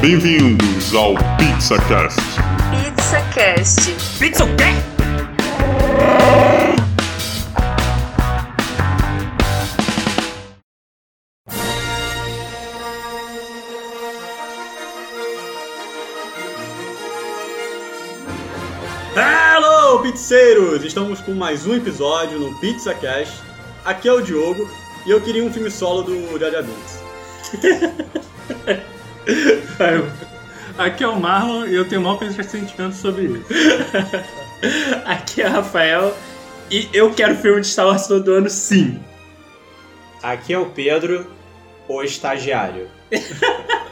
Bem-vindos ao PizzaCast. PizzaCast. Pizza o quê? Hello, pizzeiros! Estamos com mais um episódio no PizzaCast. Aqui é o Diogo e eu queria um filme solo do Jaja Binks. Aqui é o Marlon e eu tenho o maior sentimento sobre isso. Aqui é o Rafael e eu quero filme de Star Wars todo ano sim. Aqui é o Pedro, o estagiário.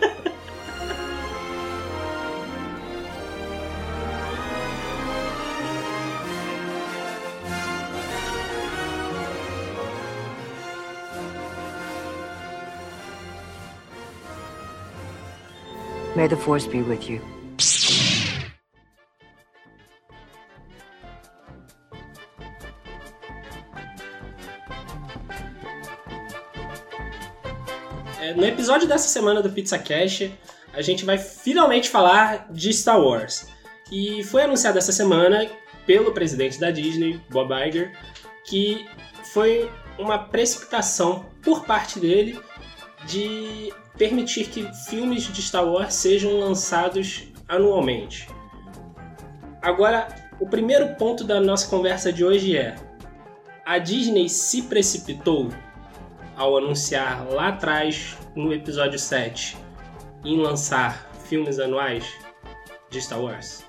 May the force be with you. É, no episódio dessa semana do Pizza Cash, a gente vai finalmente falar de Star Wars. E foi anunciado essa semana pelo presidente da Disney, Bob Iger, que foi uma precipitação por parte dele de permitir que filmes de Star Wars sejam lançados anualmente. Agora, o primeiro ponto da nossa conversa de hoje é: a Disney se precipitou ao anunciar lá atrás, no episódio 7, em lançar filmes anuais de Star Wars?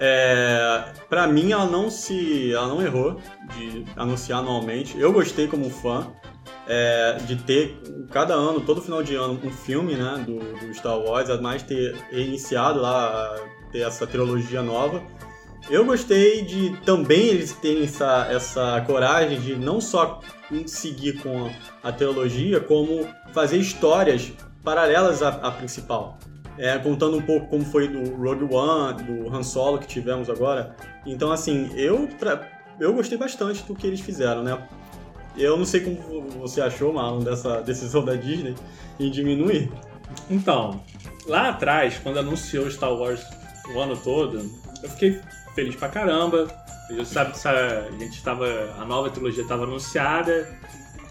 É, pra mim, ela não se, ela não errou de anunciar anualmente. Eu gostei como fã é, de ter cada ano, todo final de ano, um filme, né, do, do Star Wars, ademais ter iniciado lá ter essa trilogia nova. Eu gostei de também eles terem essa, essa coragem de não só seguir com a trilogia, como fazer histórias paralelas à, à principal. É, contando um pouco como foi do Rogue One, do Han Solo que tivemos agora. Então, assim, eu, pra, eu gostei bastante do que eles fizeram, né? Eu não sei como você achou, Marlon, dessa decisão da Disney em diminuir. Então, lá atrás, quando anunciou Star Wars o ano todo, eu fiquei feliz pra caramba. Eu sabe que a gente estava a nova trilogia estava anunciada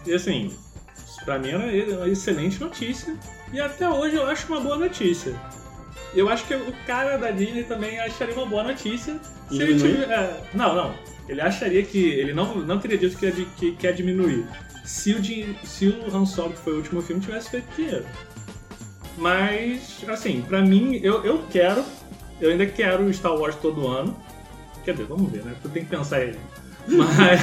e assim, pra mim era uma excelente notícia e até hoje eu acho uma boa notícia. Eu acho que o cara da Disney também acharia uma boa notícia se ele tiver, é, não, não. Ele acharia que ele não, não teria dito que, que quer diminuir se o, se o Han Solo, que foi o último filme, tivesse feito dinheiro. Mas, assim, pra mim, eu, eu quero, eu ainda quero o Star Wars todo ano. Quer dizer, vamos ver, né? Eu tenho que pensar aí. Mas,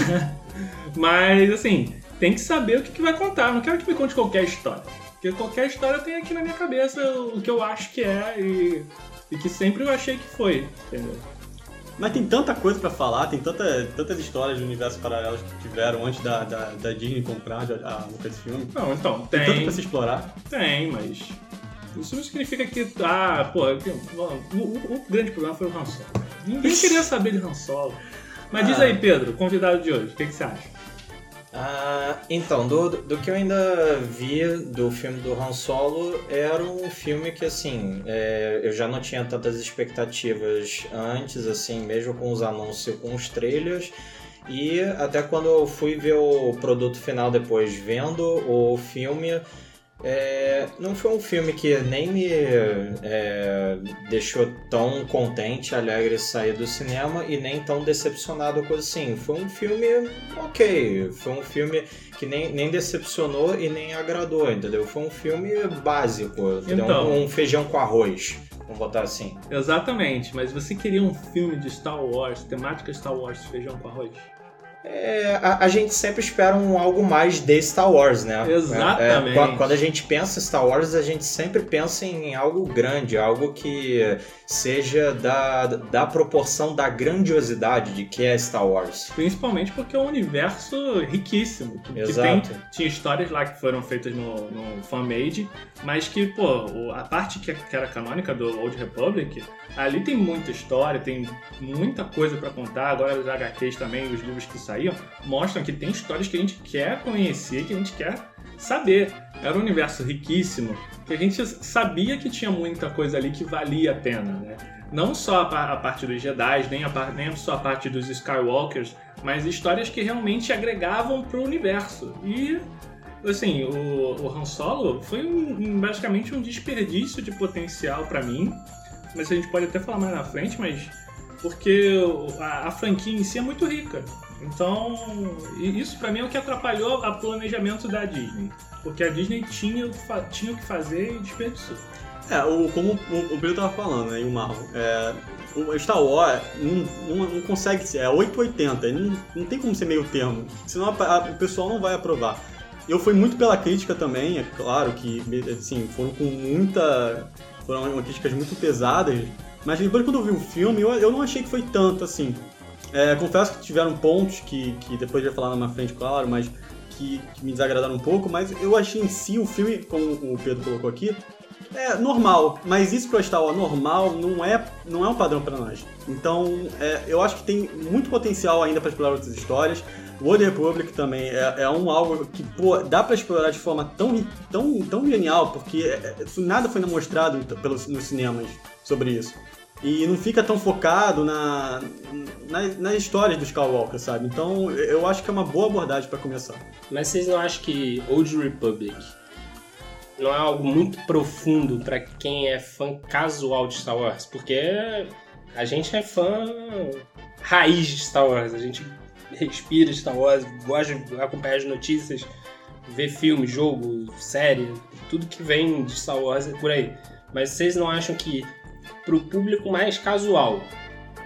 mas assim, tem que saber o que, que vai contar. Eu não quero que me conte qualquer história. Porque qualquer história tem aqui na minha cabeça o que eu acho que é e, e que sempre eu achei que foi, entendeu? Mas tem tanta coisa pra falar, tem tanta, tantas histórias de universos paralelos que tiveram antes da, da, da Disney comprar a, a Lucasfilm. Não, então, Tem tanto tem, pra se explorar. tem, mas isso não significa que, ah, pô, o, o- o grande problema foi o Han Solo. Ninguém queria saber de Han Solo. Mas diz Ah. aí, Pedro, convidado de hoje, o que, que você acha? Ah, então, do, do que eu ainda vi do filme do Han Solo, era um filme que, assim, é, eu já não tinha tantas expectativas antes, assim, mesmo com os anúncios, com os trailers. E até quando eu fui ver o produto final depois, vendo o filme, é, não foi um filme que nem me é, deixou tão contente, alegre sair do cinema e nem tão decepcionado com assim. Foi um filme ok, foi um filme que nem, nem decepcionou e nem agradou, entendeu? Foi um filme básico, entendeu? Então. um, um feijão com arroz, vamos botar assim. Exatamente, mas você queria um filme de Star Wars, temática Star Wars, feijão com arroz? É, a, a gente sempre espera um algo mais de Star Wars, né? Exatamente. É, quando, quando a gente pensa em Star Wars, a gente sempre pensa em algo grande, algo que seja da, da proporção da grandiosidade de que é Star Wars. Principalmente porque é um universo riquíssimo. Que, que Exato. tem, tinha histórias lá que foram feitas no, no fan-made, mas que, pô, a parte que, que era canônica do Old Republic, ali tem muita história, tem muita coisa pra contar. Agora os HQs também, os livros que mostram que tem histórias que a gente quer conhecer, que a gente quer saber. era um universo riquíssimo que a gente sabia que tinha muita coisa ali que valia a pena, né? Não só a, pa- a parte dos Jedi, nem, a nem só a parte dos Skywalkers, mas histórias que realmente agregavam pro universo. E, assim, o, o Han Solo foi um- basicamente um desperdício de potencial pra mim. Mas a gente pode até falar mais na frente, mas porque a, a franquia em si é muito rica. Então, isso pra mim é o que atrapalhou o planejamento da Disney. Porque a Disney tinha, tinha o que fazer e desperdiçou. É, o, como o, o Pedro tava falando, né, e o Marlon, é, o Star Wars não, não, não consegue ser, é 880, ele não, não tem como ser meio termo, senão a- a- o pessoal não vai aprovar. Eu fui muito pela crítica também, é claro que assim, foram com muita. foram críticas muito pesadas, mas depois quando eu vi o filme, eu, eu não achei que foi tanto assim. É, confesso que tiveram pontos que, que depois eu ia falar na minha frente, claro, mas que, que me desagradaram um pouco, mas eu achei em si o filme, como o Pedro colocou aqui, é normal, mas isso pra Star Wars normal não é, não é um padrão pra nós. Então, é, eu acho que tem muito potencial ainda pra explorar outras histórias. O Old Republic também é, é um algo que pô, dá pra explorar de forma tão, tão, tão genial, porque é, é, nada foi mostrado pelos, nos cinemas sobre isso. E não fica tão focado na, na, nas histórias do Skywalker, sabe? Então, eu acho que é uma boa abordagem pra começar. Mas vocês não acham que Old Republic não é algo muito profundo pra quem é fã casual de Star Wars? Porque a gente é fã raiz de Star Wars, a gente respira Star Wars, gosta de acompanhar as notícias, ver filme, jogo, série, tudo que vem de Star Wars é por aí. Mas vocês não acham que pro público mais casual,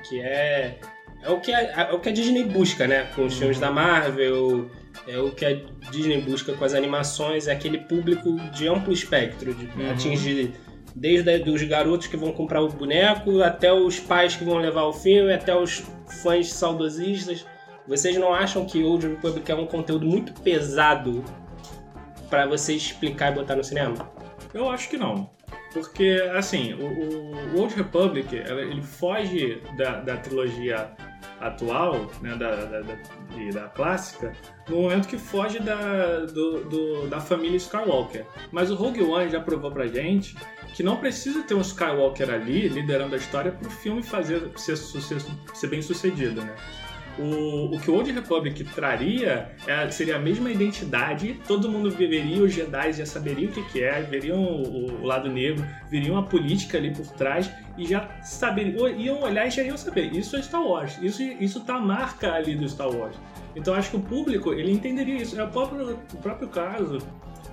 que é é o que a, é o que a Disney busca, né, com os filmes da Marvel, é o que a Disney busca com as animações, é aquele público de amplo espectro, de Uhum. atingir desde dos garotos que vão comprar o boneco, até os pais que vão levar o filme, até os fãs saudosistas. Vocês não acham que Old Republic é um conteúdo muito pesado pra você explicar e botar no cinema? Eu acho que não. Porque, assim, o, o Old Republic, ele foge da, da trilogia atual, né, da, da, da, da clássica, no momento que foge da, do, do- da família Skywalker. Mas o Rogue One já provou pra gente que não precisa ter um Skywalker ali liderando a história pro filme fazer ser, sucesso, ser bem sucedido, né? O, o que o Old Republic traria é- seria a mesma identidade, todo mundo veria os Jedi já saberia o que, que é, veriam o, o lado negro, veriam a política ali por trás e já saberiam, iam olhar e já iam saber, isso é Star Wars, isso, isso tá a marca ali do Star Wars. Então acho que o público ele entenderia isso. É o próprio, o próprio caso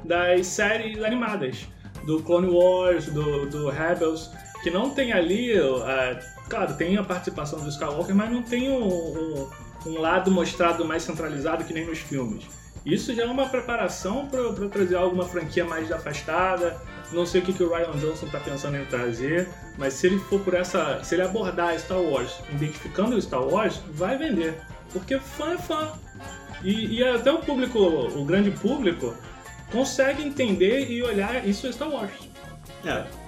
das séries animadas, do Clone Wars, do, do Rebels, que não tem ali, ah, claro, tem a participação do Skywalker, mas não tem um, um, um lado mostrado mais centralizado que nem nos filmes. Isso já é uma preparação para trazer alguma franquia mais afastada. Não sei o que, que o Ryan Johnson está pensando em trazer, mas se ele for por essa. Se ele abordar Star Wars identificando o Star Wars, vai vender. Porque fã é fã. E, e até o público, o grande público, consegue entender e olhar isso é Star Wars. É.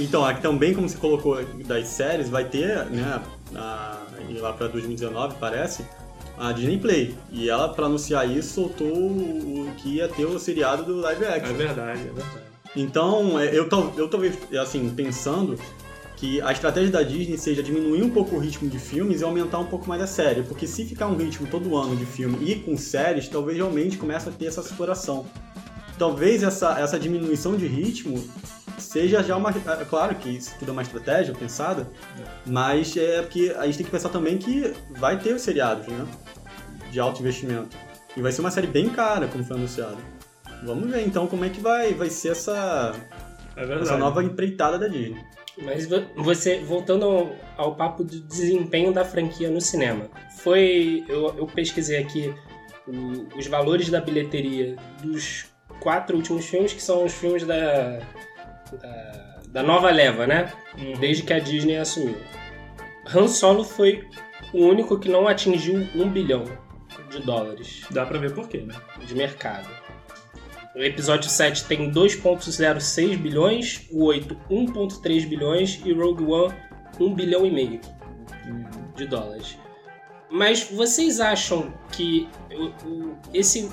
Então, aqui também, como você colocou das séries, vai ter, né, a, lá pra 2019, parece, a Disney Play. E ela, pra anunciar isso, soltou o que ia ter o seriado do live É action. verdade, é verdade. Então, é, eu, eu talvez, assim, pensando que a estratégia da Disney seja diminuir um pouco o ritmo de filmes e aumentar um pouco mais a série. Porque se ficar um ritmo todo ano de filme e com séries, talvez realmente comece a ter essa exploração. Talvez essa, essa diminuição de ritmo seja já uma. é Claro que isso tudo é uma estratégia pensada, mas é porque a gente tem que pensar também que vai ter os seriados, né? De alto investimento. E vai ser uma série bem cara, como foi anunciado. Vamos ver então como é que vai, vai ser essa, É essa nova empreitada da Disney. Mas vo- você, voltando ao, ao papo do desempenho da franquia no cinema, foi. Eu, eu pesquisei aqui o- os valores da bilheteria dos quatro últimos filmes, que são os filmes da. Da, da nova leva, né? Uhum. Desde que a Disney assumiu. Han Solo foi o único que não atingiu um bilhão de dólares Dá pra ver por quê, né? de mercado. O episódio 7 tem 2,06 bilhões, o 8 1,3 bilhões e Rogue One 1 bilhão e meio de dólares. Mas vocês acham que esse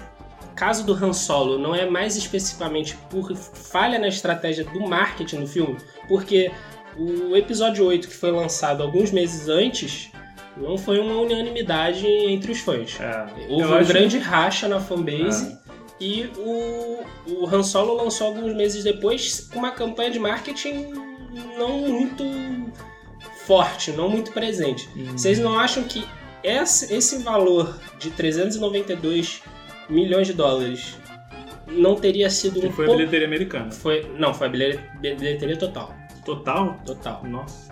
caso do Han Solo não é mais especificamente por falha na estratégia do marketing do filme, porque o episódio 8 que foi lançado alguns meses antes não foi uma unanimidade entre os fãs. É, Houve eu um acho- grande racha na fanbase e o, o Han Solo lançou alguns meses depois uma campanha de marketing não muito forte, não muito presente. Hum. Vocês não acham que esse, esse valor de 392 milhões de dólares não teria sido Que um foi a bilheteria americana. Foi, não, foi a bilhe- bilheteria total. Total? Total. Nossa.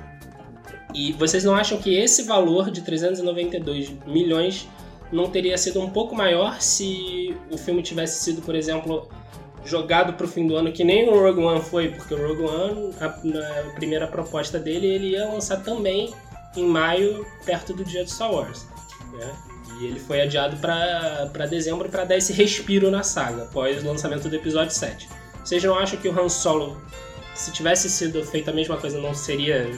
E vocês não acham que esse valor de 392 milhões não teria sido um pouco maior se o filme tivesse sido, por exemplo, jogado pro fim do ano, que nem o Rogue One foi, porque o Rogue One, a, na primeira proposta dele, ele ia lançar também em maio, perto do dia de Star Wars. né? E ele foi adiado pra dezembro para dar esse respiro na saga, após o lançamento do episódio 7. Vocês não acham que o Han Solo, se tivesse sido feita a mesma coisa, não seria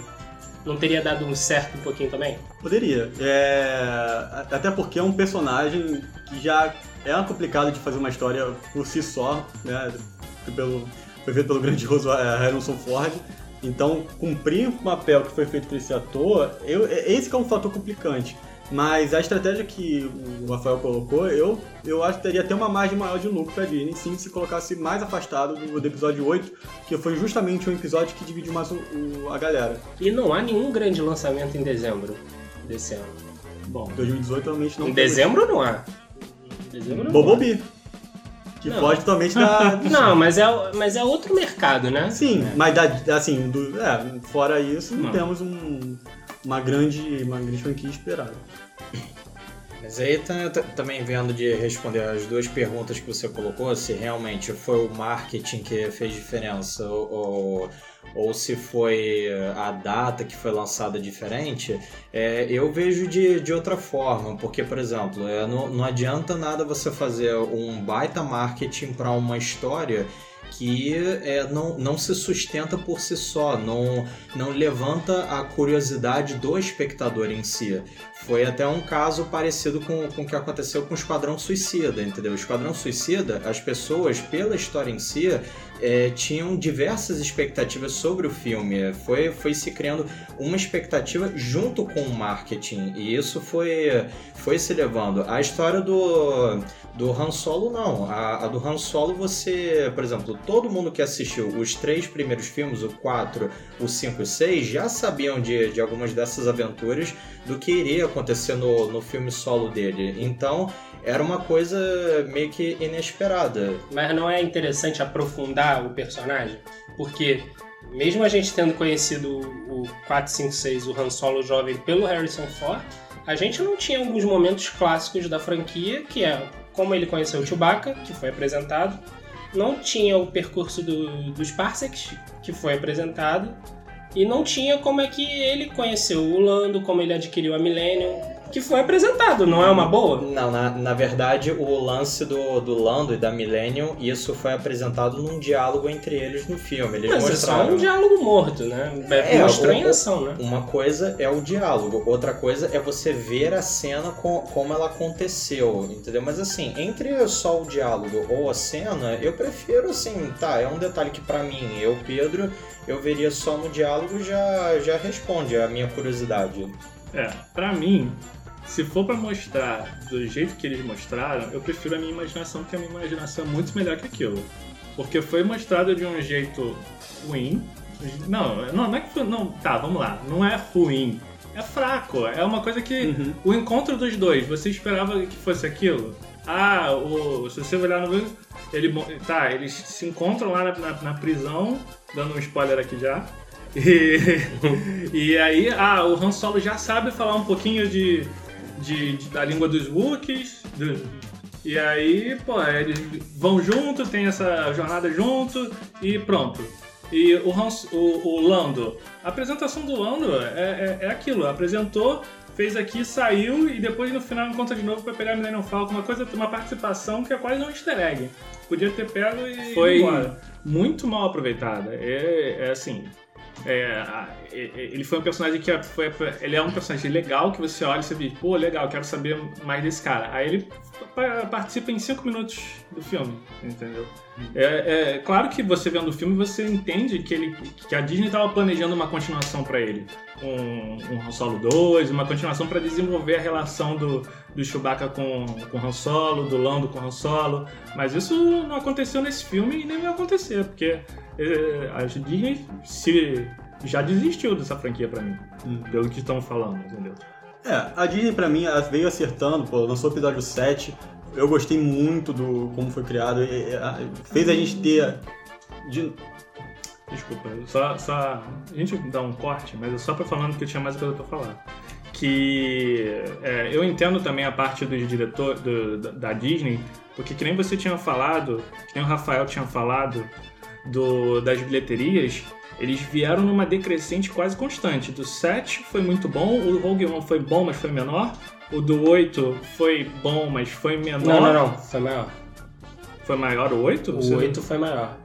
não teria dado um certo um pouquinho também? Poderia. É, Até porque é um personagem que já é complicado de fazer uma história por si só, né? Pelo, foi feito pelo grandioso eh, Harrison Ford. Então, cumprir o papel que foi feito por esse ator, eu, é- esse é um fator complicante. Mas a estratégia que o Rafael colocou, eu, eu acho que teria até uma margem maior de lucro pra Disney, sim, se colocasse mais afastado do, do episódio 8, que foi justamente um episódio que dividiu mais o- o- a galera. E não há nenhum grande lançamento em dezembro desse ano. Bom, 2018 realmente não em dezembro não há. Em dezembro não há. Bobobi. Que Não. foge totalmente da. Não, mas é, mas é outro mercado, né? Sim, mas da, assim, do, é, fora isso, não Não. temos um, uma, grande, uma grande franquia esperada. Mas aí também vendo de responder as duas perguntas que você colocou, se realmente foi o marketing que fez diferença ou, ou, ou se foi a data que foi lançada diferente, é, eu vejo de, de outra forma, porque, por exemplo, é, não, não adianta nada você fazer um baita marketing para uma história que é, não, não se sustenta por si só, não, não levanta a curiosidade do espectador em si. Foi até um caso parecido com, com o que aconteceu com o Esquadrão Suicida, entendeu? O Esquadrão Suicida, as pessoas, pela história em si, é, tinham diversas expectativas sobre o filme. Foi, foi se criando uma expectativa junto com o marketing. E isso foi, foi se levando. A história do, do Han Solo, não. A, a do Han Solo, você, por exemplo, todo mundo que assistiu os três primeiros filmes, o 4, o 5 e o 6, já sabiam de, de algumas dessas aventuras do que iria acontecer no, no filme solo dele. Então, era uma coisa meio que inesperada. Mas não é interessante aprofundar o personagem? Porque mesmo a gente tendo conhecido o 456, o Han Solo jovem, pelo Harrison Ford, a gente não tinha alguns momentos clássicos da franquia, que é como ele conheceu o Chewbacca, que foi apresentado, não tinha o percurso do- dos Parsecs, que foi apresentado, e não tinha como é que ele conheceu o Lando, como ele adquiriu a Millennium, que foi apresentado, não é uma boa? Não, na, na verdade, o lance do, do Lando e da Millennium, isso foi apresentado num diálogo entre eles no filme. Eles Mas é mostraram. só um diálogo morto, né? É, Mostrou o- em ação, né? Uma coisa é o diálogo, outra coisa é você ver a cena com, como ela aconteceu, entendeu? Mas assim, entre só o diálogo ou a cena, eu prefiro assim, tá, é um detalhe que pra mim, eu, Pedro, eu veria só no diálogo já já responde a minha curiosidade. É, pra mim, se for pra mostrar do jeito que eles mostraram, eu prefiro a minha imaginação, porque a minha imaginação é muito melhor que aquilo. Porque foi mostrado de um jeito ruim. Não, não, não é que foi. Não, tá, vamos lá. Não é ruim. É fraco. É uma coisa que. Uhum. O encontro dos dois, você esperava que fosse aquilo? Ah, o, se você olhar no ele, tá, eles se encontram lá na, na- na prisão, dando um spoiler aqui já. E, e aí, ah, o Han Solo já sabe falar um pouquinho de, de- de- da língua dos Wookiees. do- e aí, pô, eles vão junto, tem essa jornada junto e pronto. E o, Han, o, o Lando, a apresentação do Lando é, é, é aquilo, apresentou, fez aqui, saiu e depois no final encontra de novo pra pegar a Millennium Falcon, uma coisa, uma participação que é quase um easter egg. Podia ter pego e Foi-. Muito mal aproveitada. É, é assim, é, ele foi um personagem que foi, ele é um personagem legal que você olha e você diz, pô, legal, quero saber mais desse cara. Aí ele pa- participa em cinco minutos do filme, entendeu? É, é claro que você vendo o filme você entende que ele que a Disney estava planejando uma continuação pra ele, um, um Han Solo 2, uma continuação pra desenvolver a relação do, do Chewbacca com com Han Solo, do Lando com Han Solo, mas isso não aconteceu nesse filme e nem vai acontecer, porque é, a Disney se já desistiu dessa franquia pra mim, pelo que estão falando, entendeu? É, a Disney pra mim veio acertando, pô, lançou o episódio 7. Eu gostei muito do como foi criado. e- a- Fez a gente ter. de- Desculpa, só, só. A gente dá um corte, mas é só pra falando porque eu tinha mais coisa pra falar. Que é, eu entendo também a parte dos diretores do, da Disney, porque que nem você tinha falado, que nem o Rafael tinha falado do, das bilheterias, eles vieram numa decrescente quase constante. Do 7 foi muito bom, o Rogue One foi bom, mas foi menor. O do 8 foi bom, mas foi menor. Não, não, não. Foi maior. Foi maior o 8? O 8 foi maior.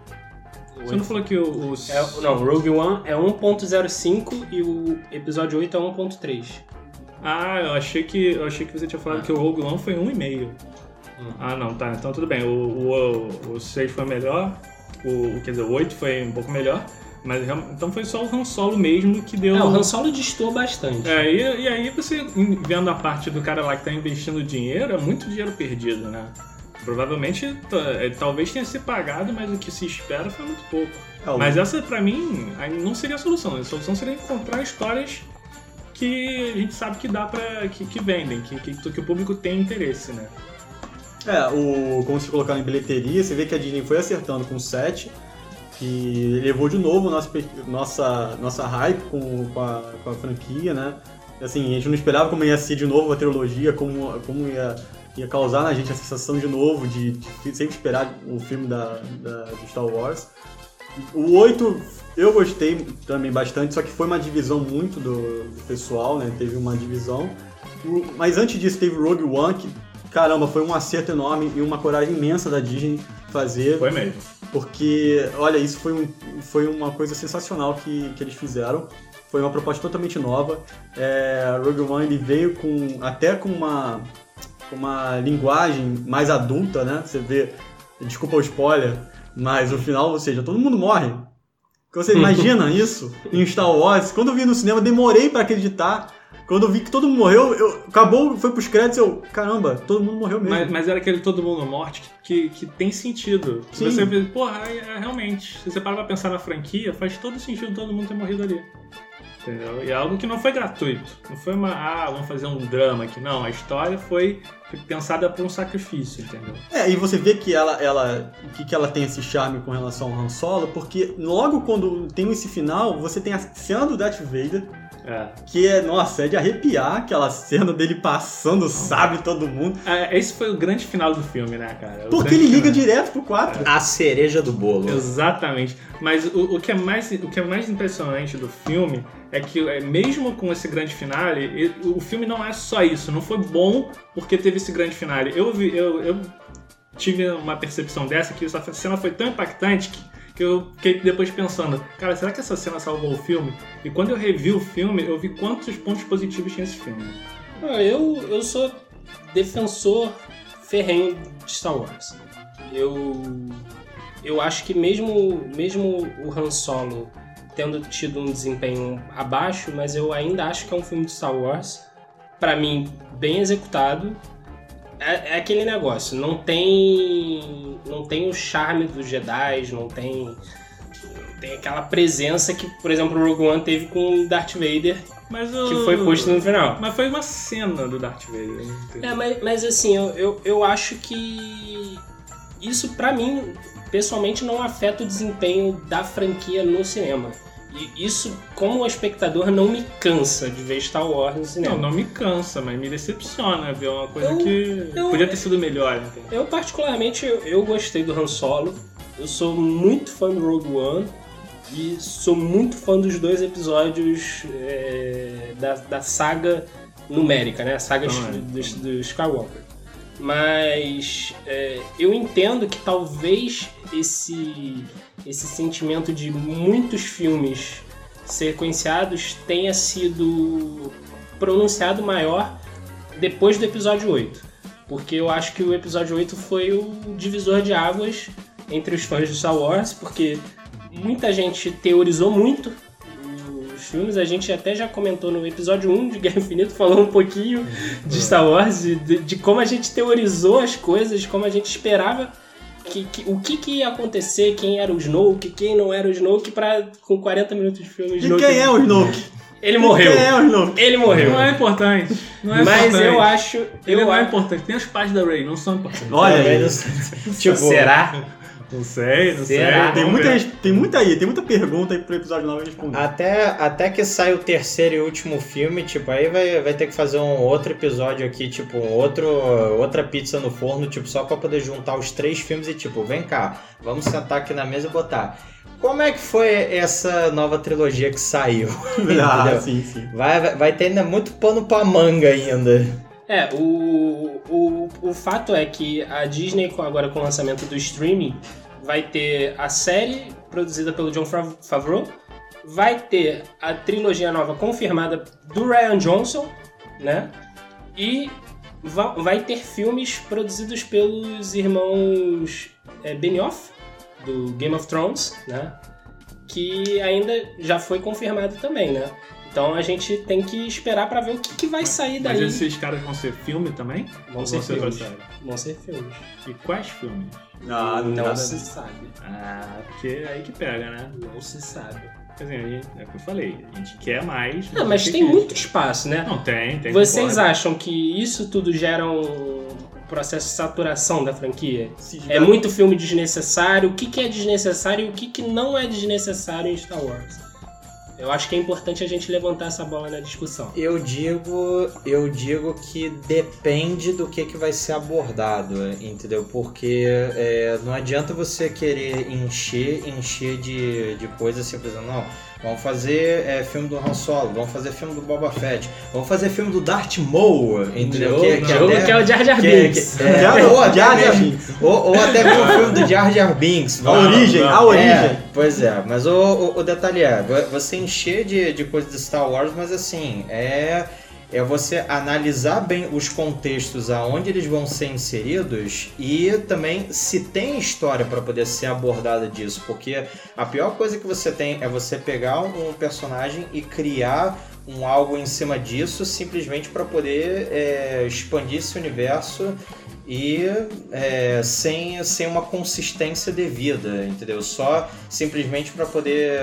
O Você não falou que o. o... É, não, Rogue One é 1.05 e o episódio 8 é 1.3. Ah, eu achei que eu achei que você tinha falado que o Rogue One foi 1,5. Ah, não, tá. Então tudo bem. O, o, o 6 foi melhor. O, quer dizer, o 8 foi um pouco melhor. Mas então foi só o Han Solo mesmo que deu. É, o Han Solo distou bastante. É, e, e aí você vendo a parte do cara lá que tá investindo dinheiro, é muito dinheiro perdido, né? Provavelmente é, talvez tenha se pagado, mas o que se espera foi muito pouco. é, o- Mas essa, pra mim, não seria a solução. A solução seria encontrar histórias que a gente sabe que dá para que, que vendem, que, que, que o público tem interesse, né? É, o, como se colocar em bilheteria, você vê que a Disney foi acertando com o 7, que levou de novo nossa, nossa, nossa hype com, com, a, com a franquia, né? Assim, a gente não esperava como ia ser de novo a trilogia, como, como ia, ia causar na gente a sensação de novo de, de sempre esperar o filme da, da, do Star Wars. O 8 eu gostei também bastante, só que foi uma divisão muito do, do pessoal, né? Teve uma divisão. O- Mas antes disso teve Rogue One, que, caramba, foi um acerto enorme e uma coragem imensa da Disney fazer. Foi mesmo. Porque, olha, isso foi, um, foi uma coisa sensacional que, que eles fizeram. Foi uma proposta totalmente nova. É, Rogue One ele veio com até com uma, uma linguagem mais adulta, né? Você vê, desculpa o spoiler, mas o final, ou seja, todo mundo morre. Você imagina isso em Star Wars? Quando eu vi no cinema, demorei pra acreditar. Quando eu vi que todo mundo morreu, eu, acabou, foi pros créditos, eu, caramba, todo mundo morreu mesmo. Mas, mas era aquele todo mundo morte que, que, tem sentido. Sim. Você vê, porra, é, é, realmente, se você parar pra pensar na franquia, faz todo sentido todo mundo ter morrido ali. Entendeu? E é algo que não foi gratuito. Não foi uma, ah, vamos fazer um drama aqui. Não, a história foi pensada por um sacrifício, entendeu? É, e você vê que ela, ela, que, que ela tem esse charme com relação ao Han Solo, porque logo quando tem esse final, você tem a cena do Darth Vader, É. que é, nossa, é de arrepiar aquela cena dele passando o sabre em todo mundo, É, Esse foi o grande final do filme, né, cara? O porque ele liga final. direto pro 4. A cereja do bolo. Exatamente. Mas o, o que é mais, o que é mais impressionante do filme é que, é, mesmo com esse grande finale, o filme não é só isso. Não foi bom porque teve esse grande finale. Eu, vi- eu, eu tive uma percepção dessa que essa cena foi tão impactante que, que eu fiquei depois pensando, cara, será que essa cena salvou o filme? E quando eu revi o filme, eu vi quantos pontos positivos tinha esse filme. Ah, Eu, eu sou defensor ferrenho de Star Wars. Eu, eu acho que mesmo, mesmo o Han Solo tendo tido um desempenho abaixo, mas eu ainda acho que é um filme de Star Wars, pra mim, bem executado. É, é aquele negócio, não tem não tem o charme dos Jedi, não tem não tem aquela presença que, por exemplo, o Rogue One teve com o Darth Vader, Mas que o- foi posto no final. Mas foi uma cena do Darth Vader. entendo. É, mas, mas assim, eu, eu, eu acho que isso pra mim, pessoalmente, não afeta o desempenho da franquia no cinema. E isso, como espectador, não me cansa de ver Star Wars no cinema. Não, não me cansa, mas me decepciona ver uma coisa Eu- que eu- podia ter sido melhor, entendeu? Eu, particularmente, eu, eu gostei do Han Solo. Eu sou muito fã do Rogue One. E sou muito fã dos dois episódios é, da, da saga numérica, né? A saga Também. do, do Skywalker. Mas é, eu entendo que talvez esse, esse sentimento de muitos filmes sequenciados tenha sido pronunciado maior depois do episódio 8. Porque eu acho que o episódio 8 foi o divisor de águas entre os fãs de Star Wars, porque muita gente teorizou muito os filmes. A gente até já comentou no episódio 1 de Guerra Infinita, falou um pouquinho de Star Wars, de, de como a gente teorizou as coisas, como a gente esperava que, que- o que, que ia acontecer, quem era o Snoke, quem não era o Snoke, pra, com 40 minutos de filme. E Snoke, quem é o Snoke? Ele morreu. Quem é o Snoke? Ele morreu. Não é importante. Não é Mas importante. eu acho. Ele eu não é acho- importante. Tem os pais da Ray, não são importantes. Olha não sei. tipo, Será? Não sei, não Será? sei. Tem muita, tem muita aí, tem muita pergunta aí pro episódio 9 responder. Até, até que sai o terceiro e último filme, tipo, aí vai, vai ter que fazer um outro episódio aqui, tipo, um outro, outra pizza no forno, tipo, só pra poder juntar os três filmes e, tipo, vem cá, vamos sentar aqui na mesa e botar. Como é que foi essa nova trilogia que saiu? ah, sim, sim. Vai, vai, vai ter ainda muito pano pra manga ainda. É, o, o, o fato é que a Disney, agora com o lançamento do streaming, vai ter a série produzida pelo John Fav- Favreau, vai ter a trilogia nova confirmada do Ryan Johnson, né? E va- vai ter filmes produzidos pelos irmãos é, Benioff, do Game of Thrones, né? Que ainda já foi confirmado também, né? Então a gente tem que esperar pra ver o que, que vai sair Mas daí. esses caras vão ser filme também? Vão ser outra filmes. Vão ser filmes. E quais filmes? Ah, não, não nada se sabe. Ah, porque é aí que pega, né? Não se sabe. Quer dizer, a gente- é o que eu falei, a gente quer mais. Não, mas tem muito espaço, né? Não, tem, tem. Vocês acham que isso tudo gera um processo de saturação da franquia? Se É muito filme desnecessário. O que, que é desnecessário e o que, que não é desnecessário em Star Wars? Eu acho que é importante a gente levantar essa bola na discussão. Eu digo, eu digo que depende do que, que vai ser abordado, entendeu? Porque é, não adianta você querer encher, encher de, de coisas assim, por exemplo, não, vamos fazer é, filme do Han Solo, vamos fazer filme do Boba Fett, vamos fazer filme do Darth Maul, entendeu? Que, que Jogo até- que é o Jar Jar que- Binks. que- é, Jar- ou, até Jar Jar mesmo- Binks. ou, ou até mesmo o filme do Jar Jar Binks. A origem, a origem. É, pois é, mas o, o, o detalhe é, vo- você encher de, de coisas de Star Wars, mas assim, é, é você analisar bem os contextos aonde eles vão ser inseridos e também se tem história para poder ser abordada disso, porque a pior coisa que você tem é você pegar um, personagem e criar um algo em cima disso simplesmente para poder é, expandir esse universo e é, sem, sem uma consistência devida, entendeu? Só simplesmente para poder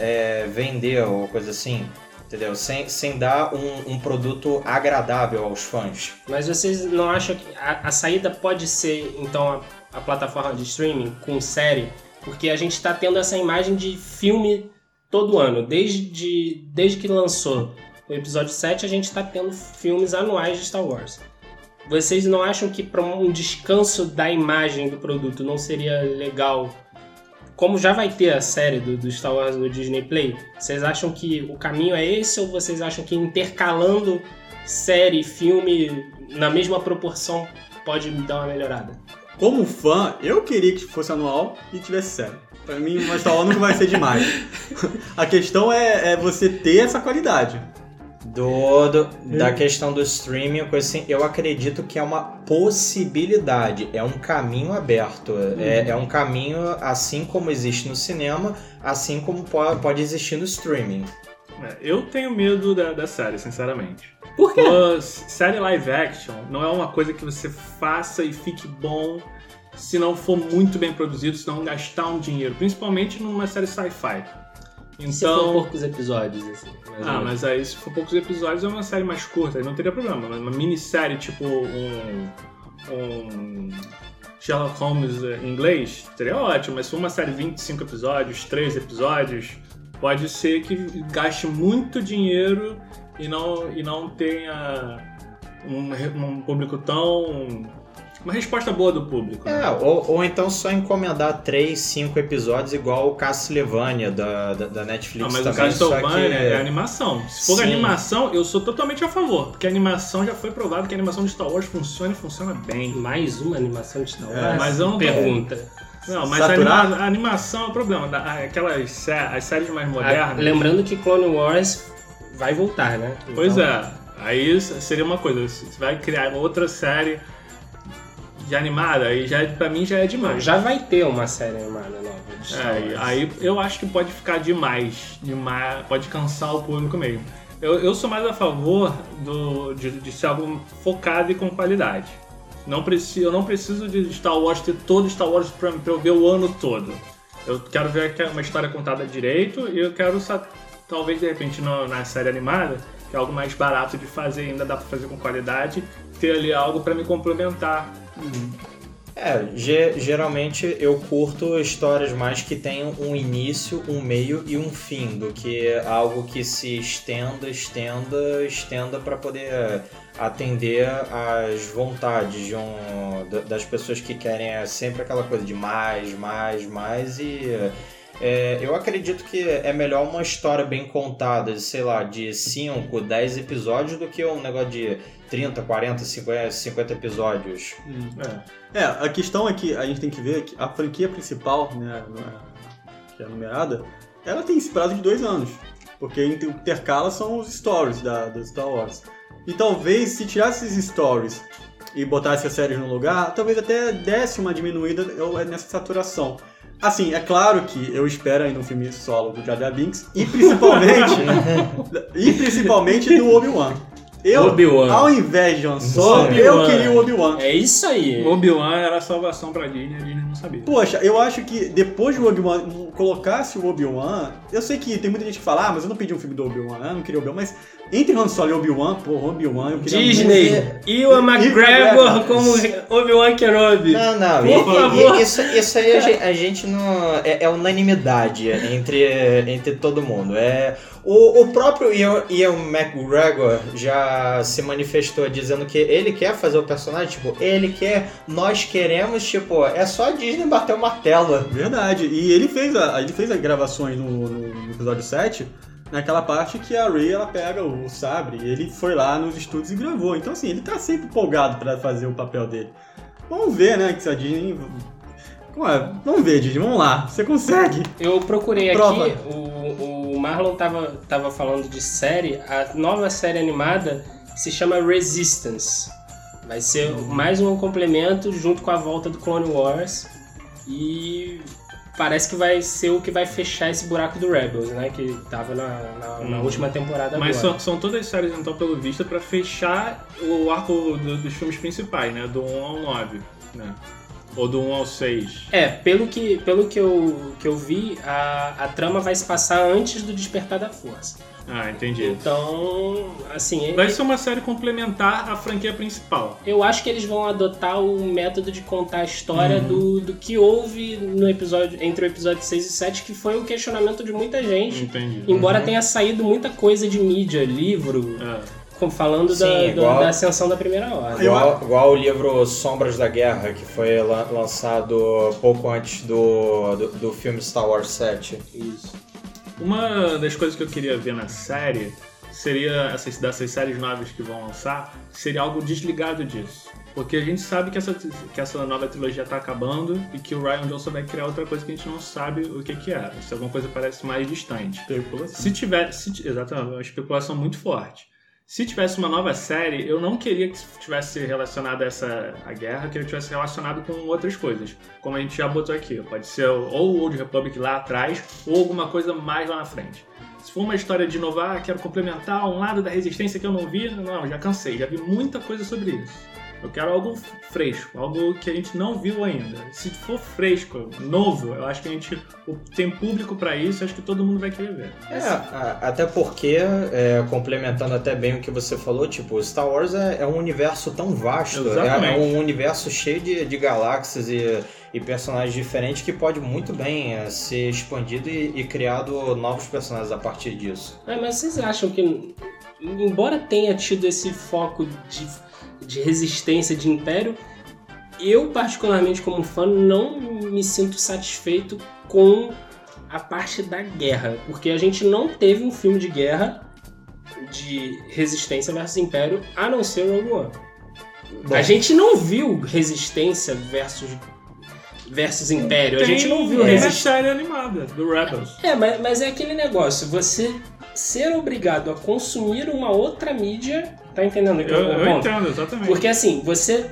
é, vender ou coisa assim, entendeu? Sem, sem dar um, um produto agradável aos fãs. Mas vocês não acham que a, a saída pode ser, então, a, a plataforma de streaming com série? Porque a gente está tendo essa imagem de filme todo ano. Desde, desde que lançou o episódio 7, a gente está tendo filmes anuais de Star Wars. Vocês não acham que para um descanso da imagem do produto não seria legal? Como já vai ter a série do, do Star Wars no Disney Play, vocês acham que o caminho é esse ou vocês acham que intercalando série, filme na mesma proporção pode dar uma melhorada? Como fã, eu queria que fosse anual e tivesse série. Pra mim, uma Star Wars nunca vai ser demais. A questão é, é você ter essa qualidade. Do, do- da questão do streaming, coisa assim, eu acredito que é uma possibilidade, é um caminho aberto. É, é um caminho assim como existe no cinema, assim como po- pode existir no streaming. É, Eu tenho medo da, da série, sinceramente. Por quê? Pô, série live action não é uma coisa que você faça e fique bom se não for muito bem produzido, se não gastar um dinheiro, principalmente numa série sci-fi. E se for Então, poucos episódios, assim? ah, menos? mas aí se for poucos episódios é uma série mais curta, aí não teria problema. Mas uma minissérie tipo um, um Sherlock Holmes eh, em inglês, seria ótimo. Mas se for uma série de 25 episódios, 3 episódios, pode ser que gaste muito dinheiro e não, e não tenha um, um público tão. Uma resposta boa do público. né? É, ou, ou então só encomendar 3, 5 episódios igual o Castlevania da, da, da Netflix Não, mas o também, só Castlevania que- é animação. Se for Sim. animação, eu sou totalmente a favor. Porque a animação já foi provado que a animação de Star Wars funciona e funciona bem. Mais uma animação de Star Wars? É, mas eu não tô- Pergunta. Não, mas a, anima- a animação é o problema. Da- Aquelas sé- as séries mais Ah, modernas. lembrando que Clone Wars vai voltar, né? Pois Então, é. Aí seria uma coisa. Você vai criar outra série de animada, aí já, pra mim já é demais. Já vai ter uma série animada nova de Star É, aí eu acho que pode ficar demais, demais pode cansar o público mesmo. Eu, eu sou mais a favor do, de, de ser algo focado e com qualidade. Não preciso, eu não preciso de Star Wars ter todo Star Wars pra, pra eu ver o ano todo. Eu quero ver que é uma história contada direito e eu quero, talvez de repente no- na série animada, que é algo mais barato de fazer, ainda dá pra fazer com qualidade, ter ali algo pra me complementar. É, ge- geralmente eu curto histórias mais que tenham um início, um meio e um fim, do que algo que se estenda, estenda, estenda para poder atender às vontades de um, da- das pessoas que querem. É sempre aquela coisa de mais, mais, mais e é, eu acredito que é melhor uma história bem contada, sei lá, de 5, 10 episódios do que um negócio de 30, 40, 50, 50 episódios. É. É, a questão é que a gente tem que ver que a franquia principal, né, que é numerada, ela tem esse prazo de dois anos. Porque inter- intercala são os stories da, da Star Wars. E talvez se tirasse esses stories e botasse as séries no lugar, talvez até desse uma diminuída ou- nessa saturação. Assim, é claro que eu espero ainda um filme solo do Jar Jar Binks e principalmente e principalmente do Obi-Wan. Eu, Obi-Wan. ao invés de Han Solo, eu queria o Obi-Wan. É isso aí. Obi-Wan era a salvação pra Disney, a Disney não sabia. Poxa, eu acho que depois do Obi-Wan colocasse o Obi-Wan, eu sei que tem muita gente que fala, ah, mas eu não pedi um filme do Obi-Wan, né? eu não queria Obi-Wan, mas entre Han Solo e Obi-Wan, pô, Obi-Wan, eu queria Disney, muito- Ewan McGregor McGregor. como Obi-Wan Kenobi. Não, não, Por e- e- favor. e- isso, isso aí a gente, a gente não. É, é unanimidade entre, entre todo mundo. É, o, o próprio Ian, Ian McGregor já se manifestou dizendo que ele quer fazer o personagem, tipo, ele quer, nós queremos, tipo, é só a Disney bater o martelo. Verdade, e ele fez, a, ele fez as gravações no, no- episódio 7, naquela parte que a Rey ela pega o sabre, e ele foi lá nos estúdios e gravou. Então, assim, ele tá sempre empolgado pra fazer o papel dele. Vamos ver, né, que se a Disney. Como é? Vamos ver, Disney, vamos lá, você consegue. Eu procurei Prova. aqui, o, o Marlon tava, tava falando de série, a nova série animada se chama Resistance. Vai ser mais um complemento junto com a volta do Clone Wars. E parece que vai ser o que vai fechar esse buraco do Rebels, né? Que tava na, na- na Hum. última temporada Mas agora. são, são todas séries, então, pelo visto, pra fechar o arco do- dos filmes principais, né? Do 1 ao 9, né? Ou do 1 ao 6. É, pelo que, pelo que, eu, que eu vi, a, a trama vai se passar antes do Despertar da Força. Ah, entendi. Então, assim, Vai ser uma série complementar à franquia principal. Eu acho que eles vão adotar o método de contar a história Uhum. do, do que houve no episódio entre o episódio 6 e 7, que foi o questionamento de muita gente. Entendi. Embora tenha saído muita coisa de mídia, livro, É. falando Sim, da, igual- da ascensão da primeira ordem. Igual, igual o livro Sombras da Guerra, que foi la- lançado pouco antes do, do, do filme Star Wars 7. Isso. Uma das coisas que eu queria ver na série seria essas dessas séries novas que vão lançar, seria algo desligado disso. Porque a gente sabe que essa, que essa nova trilogia tá acabando e que o Ryan Johnson vai criar outra coisa que a gente não sabe o que, que é. Se alguma coisa parece mais distante. Se tiver. Se, exatamente, uma especulação muito forte. Se tivesse uma nova série, eu não queria que tivesse relacionado a essa a guerra, eu queria que tivesse relacionado com outras coisas. Como a gente já botou aqui. Pode ser ou o Old Republic lá atrás, ou alguma coisa mais lá na frente. Se for uma história de inovar, quero complementar um lado da resistência que eu não vi, não, já cansei, já vi muita coisa sobre isso. Eu quero algo fresco, algo que a gente não viu ainda. Se for fresco, novo, eu acho que a gente tem público pra isso, acho que todo mundo vai querer ver. É, a- até porque, é, complementando até bem o que você falou, tipo, Star Wars é, é um universo tão vasto, é, é um universo cheio de, de galáxias e, e personagens diferentes que pode muito bem é, ser expandido e, e criado novos personagens a partir disso. É, mas vocês acham que, embora tenha tido esse foco de, de resistência de império, eu, particularmente como fã, não me sinto satisfeito com a parte da guerra. Porque a gente não teve um filme de guerra de resistência versus império, a não ser Rogue One. Bom, A gente não viu resistência versus versus Império. A Tem- gente não viu a resistência. série animada do Rebels. É, mas, mas é aquele negócio, você ser obrigado a consumir uma outra mídia. Tá entendendo Eu, eu ponto? entendo, exatamente. Porque assim, você.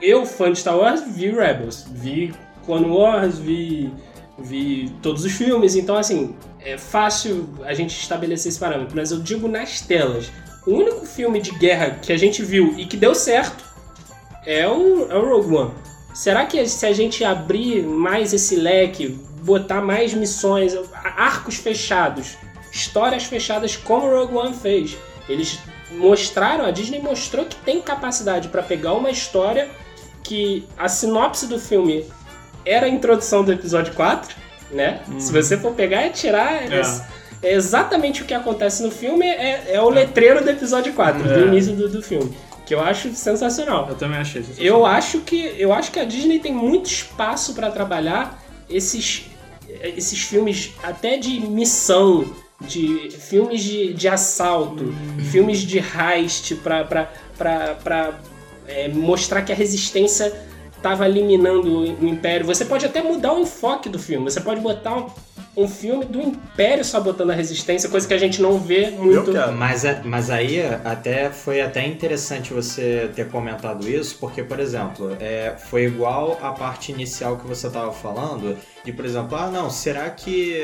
Eu, fã de Star Wars, vi Rebels, vi Clone Wars, vi, vi todos os filmes, então assim, é fácil a gente estabelecer esse parâmetro, mas eu digo nas telas. O único filme de guerra que a gente viu e que deu certo é o, é o Rogue One. Será que se a gente abrir mais esse leque, botar mais missões, arcos fechados, histórias fechadas como o Rogue One fez, eles mostraram, a Disney mostrou que tem capacidade para pegar uma história que a sinopse do filme era a introdução do episódio 4, né? Se você for pegar e tirar, é, é exatamente o que acontece no filme, é, é o letreiro do episódio 4, É. do início do, do filme. Que eu acho sensacional. Eu também achei isso. Eu acho que eu acho que a Disney tem muito espaço para trabalhar esses esses filmes até de missão, de filmes de, de assalto, filmes de heist pra, pra, pra, pra é, mostrar que a resistência estava eliminando o Império. Você pode até mudar o enfoque do filme. Você pode botar um, um filme do Império sabotando a resistência, coisa que a gente não vê muito. Mas, é- mas aí até foi até interessante você ter comentado isso, porque, por exemplo, é, foi igual a parte inicial que você estava falando, de, por exemplo, ah, não, será que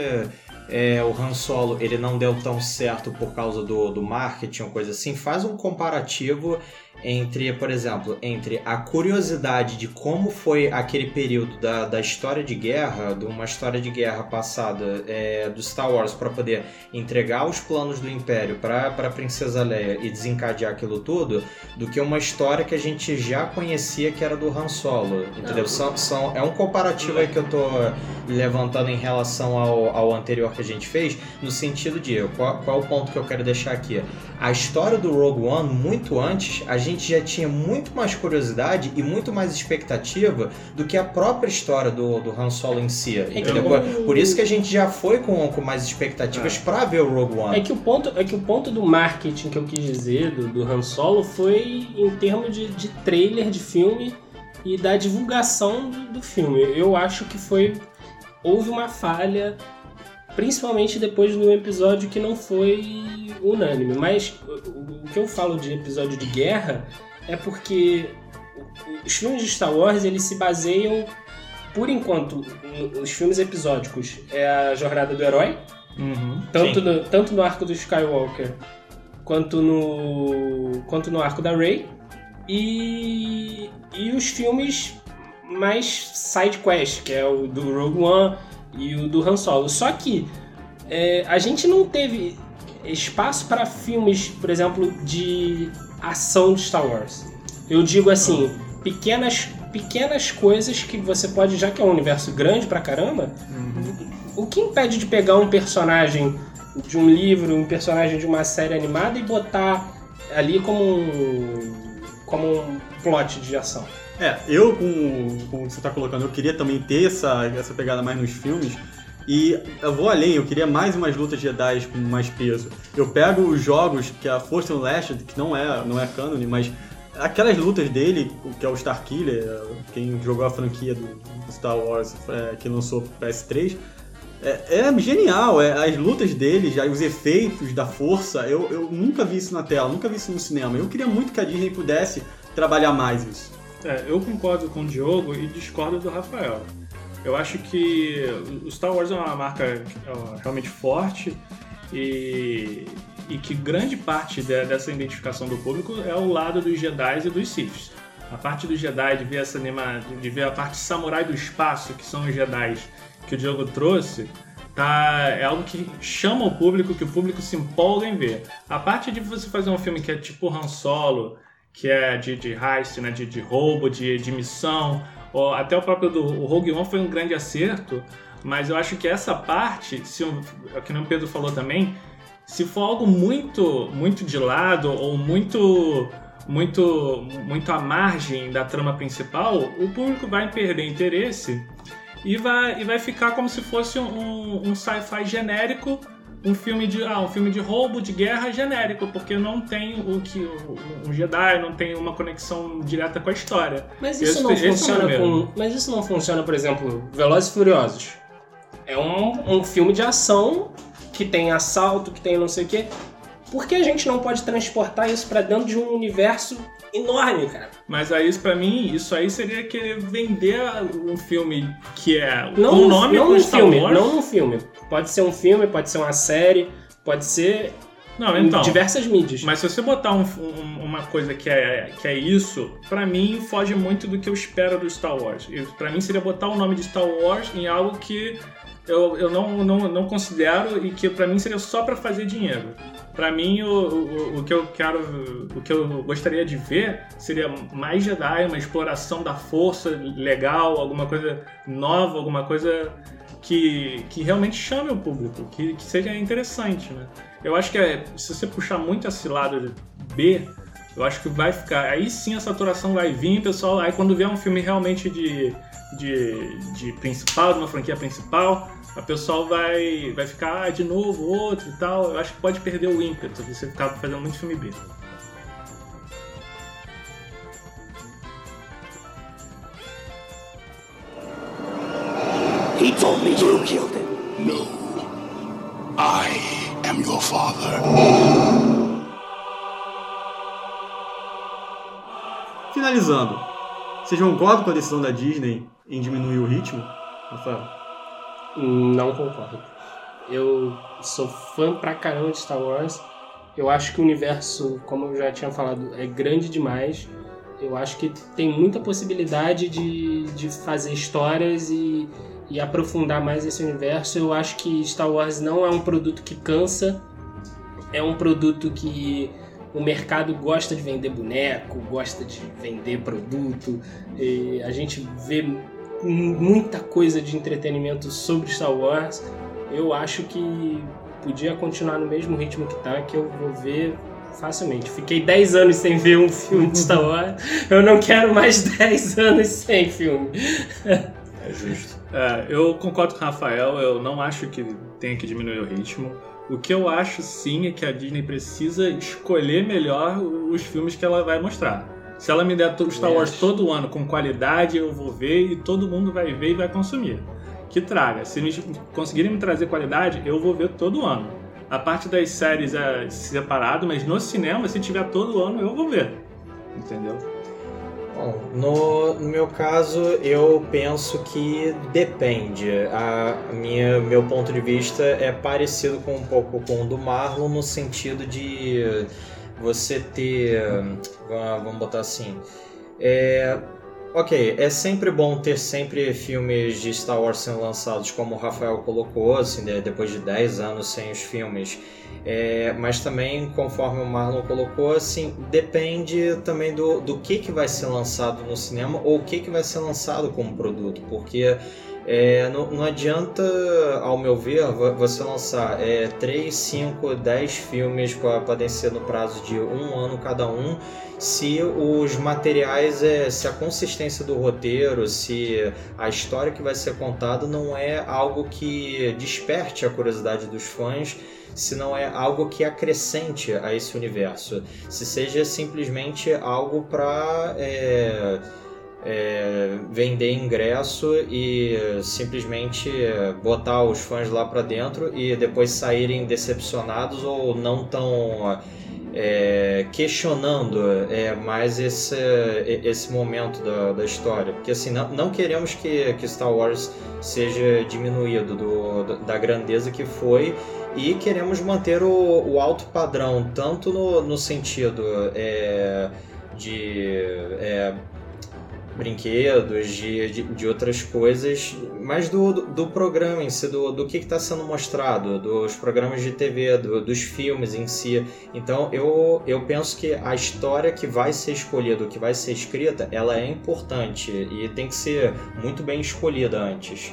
é, o Han Solo ele não deu tão certo por causa do, do marketing ou coisa assim? Faz um comparativo entre, por exemplo, entre a curiosidade de como foi aquele período da, da história de guerra, de uma história de guerra passada é, do Star Wars para poder entregar os planos do Império para a Princesa Leia e desencadear aquilo tudo, do que uma história que a gente já conhecia que era do Han Solo, entendeu? São, são, é um comparativo aí que eu tô levantando em relação ao, ao anterior que a gente fez, no sentido de qual, qual é o ponto que eu quero deixar aqui? A história do Rogue One, muito antes, a gente já tinha muito mais curiosidade e muito mais expectativa do que a própria história do, do Han Solo em si. Entendeu? como- Por isso que a gente já foi com, com mais expectativas pra ver o Rogue One. É que o ponto, é que o ponto do marketing que eu quis dizer do, do Han Solo foi em termos de, de trailer de filme e da divulgação do, do filme. Eu acho que foi houve uma falha, principalmente depois do episódio que não foi unânime. Mas o, que eu falo de episódio de guerra é porque os filmes de Star Wars eles se baseiam por enquanto, os filmes episódicos é a jornada do herói, Uhum. tanto no, tanto no arco do Skywalker quanto no quanto no arco da Rey e e os filmes mais side quest que é o do Rogue One e o do Han Solo. Só que é, a gente não teve espaço para filmes por exemplo de ação de Star Wars. Eu digo assim pequenas pequenas coisas que você pode já que é um universo grande pra caramba o que impede de pegar um personagem de um livro, um personagem de uma série animada e botar ali como um, como um plot de ação? É, eu, com, com o que você tá colocando, eu queria também ter essa, essa pegada mais nos filmes. E eu vou além, eu queria mais umas lutas Jedi com mais peso. Eu pego os jogos que é a Force Unleashed, que não é, não é canon, mas aquelas lutas dele, que é o Starkiller, quem jogou a franquia do, Star Wars é, que lançou pro PS3, é, é genial, é, as lutas dele, já, os efeitos da força, eu, eu nunca vi isso na tela, nunca vi isso no cinema. Eu queria muito que a Disney pudesse trabalhar mais isso. É, eu concordo com o Diogo e discordo do Rafael. Eu acho que o Star Wars é uma marca é, realmente forte e, e que grande parte de- dessa identificação do público é o lado dos Jedi e dos Siths. A parte dos Jedi, de ver, essa anima, de ver a parte samurai do espaço, que são os Jedi que o Diogo trouxe, tá, é algo que chama o público, que o público se empolga em ver. A parte de você fazer um filme que é tipo Han Solo, que é de, de heist, né, de, de roubo, de, de missão, ou até o próprio do o Rogue One foi um grande acerto, mas eu acho que essa parte, se um, é o que o Pedro falou também, se for algo muito muito de lado ou muito muito muito à margem da trama principal, o público vai perder interesse e vai, e vai ficar como se fosse um, um sci-fi genérico um filme de ah, um filme de roubo, de guerra genérico, porque não tem o que um Jedi não tem uma conexão direta com a história. Mas isso Esse- não esse é funciona com. Mas isso não funciona, por exemplo, Velozes e Furiosos. É um, um filme de ação que tem assalto, que tem não sei o quê. Por que a gente não pode transportar isso pra dentro de um universo enorme, cara? Mas aí, pra mim, isso aí seria querer vender um filme que é Não, um nome não Star filme, Wars. não num filme. Pode ser um filme, pode ser uma série, pode ser Não, em então. diversas mídias. Mas se você botar um- um- uma coisa que é, que é isso, pra mim foge muito do que eu espero do Star Wars. Pra mim seria botar o nome de Star Wars em algo que eu, eu não, não, não considero e que pra mim seria só pra fazer dinheiro. Pra mim, o, o, o que eu quero, o que eu gostaria de ver seria mais Jedi, uma exploração da força legal, alguma coisa nova, alguma coisa que, que realmente chame o público, que, que seja interessante, né? Eu acho que é, se você puxar muito esse lado B, eu acho que vai ficar. Aí sim a saturação vai vir, pessoal. Aí quando vier um filme realmente de, de, de principal, de uma franquia principal, a pessoal vai, vai ficar ah, de novo, outro e tal. Eu acho que pode perder o ímpeto se você ficar fazendo muito filme B. He told me you killed him. No. I am your father. Finalizando, vocês concordam com a decisão da Disney em diminuir o ritmo? Rafael? Não concordo. Eu sou fã pra caramba de Star Wars. Eu acho que o universo, como eu já tinha falado, é grande demais. Eu acho que tem muita possibilidade de, de fazer histórias e, e aprofundar mais esse universo. Eu acho que Star Wars não é um produto que cansa. É um produto que o mercado gosta de vender boneco, gosta de vender produto. A gente vê muita coisa de entretenimento sobre Star Wars. Eu acho que podia continuar no mesmo ritmo que tá, que eu vou ver facilmente. Fiquei 10 anos sem ver um filme de Star Wars. Eu não quero mais 10 anos sem filme. É justo. É, eu concordo com o Rafael, eu não acho que tenha que diminuir o ritmo. O que eu acho sim é que a Disney precisa escolher melhor os filmes que ela vai mostrar. Se ela me der Star Wars todo ano com qualidade, eu vou ver e todo mundo vai ver e vai consumir. Que traga. Se me conseguirem me trazer qualidade, eu vou ver todo ano. A parte das séries é separado, mas no cinema, se tiver todo ano, eu vou ver. Entendeu? Bom, no, no meu caso, eu penso que depende. A minha, meu ponto de vista é parecido com um pouco com o do Marlon no sentido de você ter, va- vamos botar assim, é, ok, é sempre bom ter sempre filmes de Star Wars sendo lançados, como o Rafael colocou, assim, de- depois de 10 anos sem os filmes. É, mas também, conforme o Marlon colocou, assim, depende também do, do que, que vai ser lançado no cinema ou o que, que vai ser lançado como produto, porque é, não, não adianta, ao meu ver, vo- você lançar é, 3, 5, 10 filmes pa- podem ser no prazo de um ano cada um, se os materiais, é, se a consistência do roteiro, se a história que vai ser contada não é algo que desperte a curiosidade dos fãs, se não é algo que acrescente a esse universo, se seja simplesmente algo para vender ingresso e simplesmente é, botar os fãs lá para dentro e depois saírem decepcionados ou não tão é, questionando é, mais esse, esse momento da, da história. Porque assim, não, não queremos que, que Star Wars seja diminuído do, da grandeza que foi e queremos manter o, o alto padrão, tanto no, no sentido é, de é, brinquedos, de, de, de outras coisas, mas do, do, do programa em si, do, do que está sendo mostrado, dos programas de TV, do- dos filmes em si. Então eu, eu penso que a história que vai ser escolhida, que vai ser escrita, ela é importante e tem que ser muito bem escolhida antes.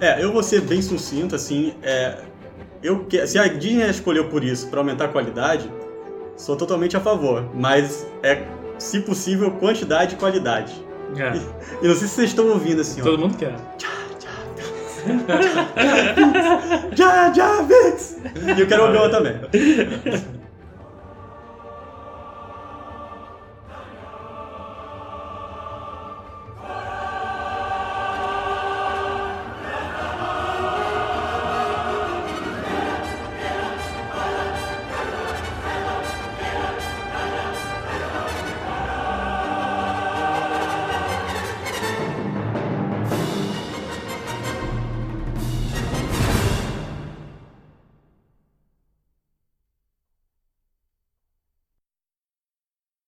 É, eu vou ser bem sucinto, assim, é, eu que, se a Disney escolheu por isso, para aumentar a qualidade, sou totalmente a favor, mas é, se possível, quantidade e qualidade. É, E não sei se vocês estão ouvindo, assim, ó. todo mundo quer. Jar Jar Binks! E eu quero o Obi-Wan também.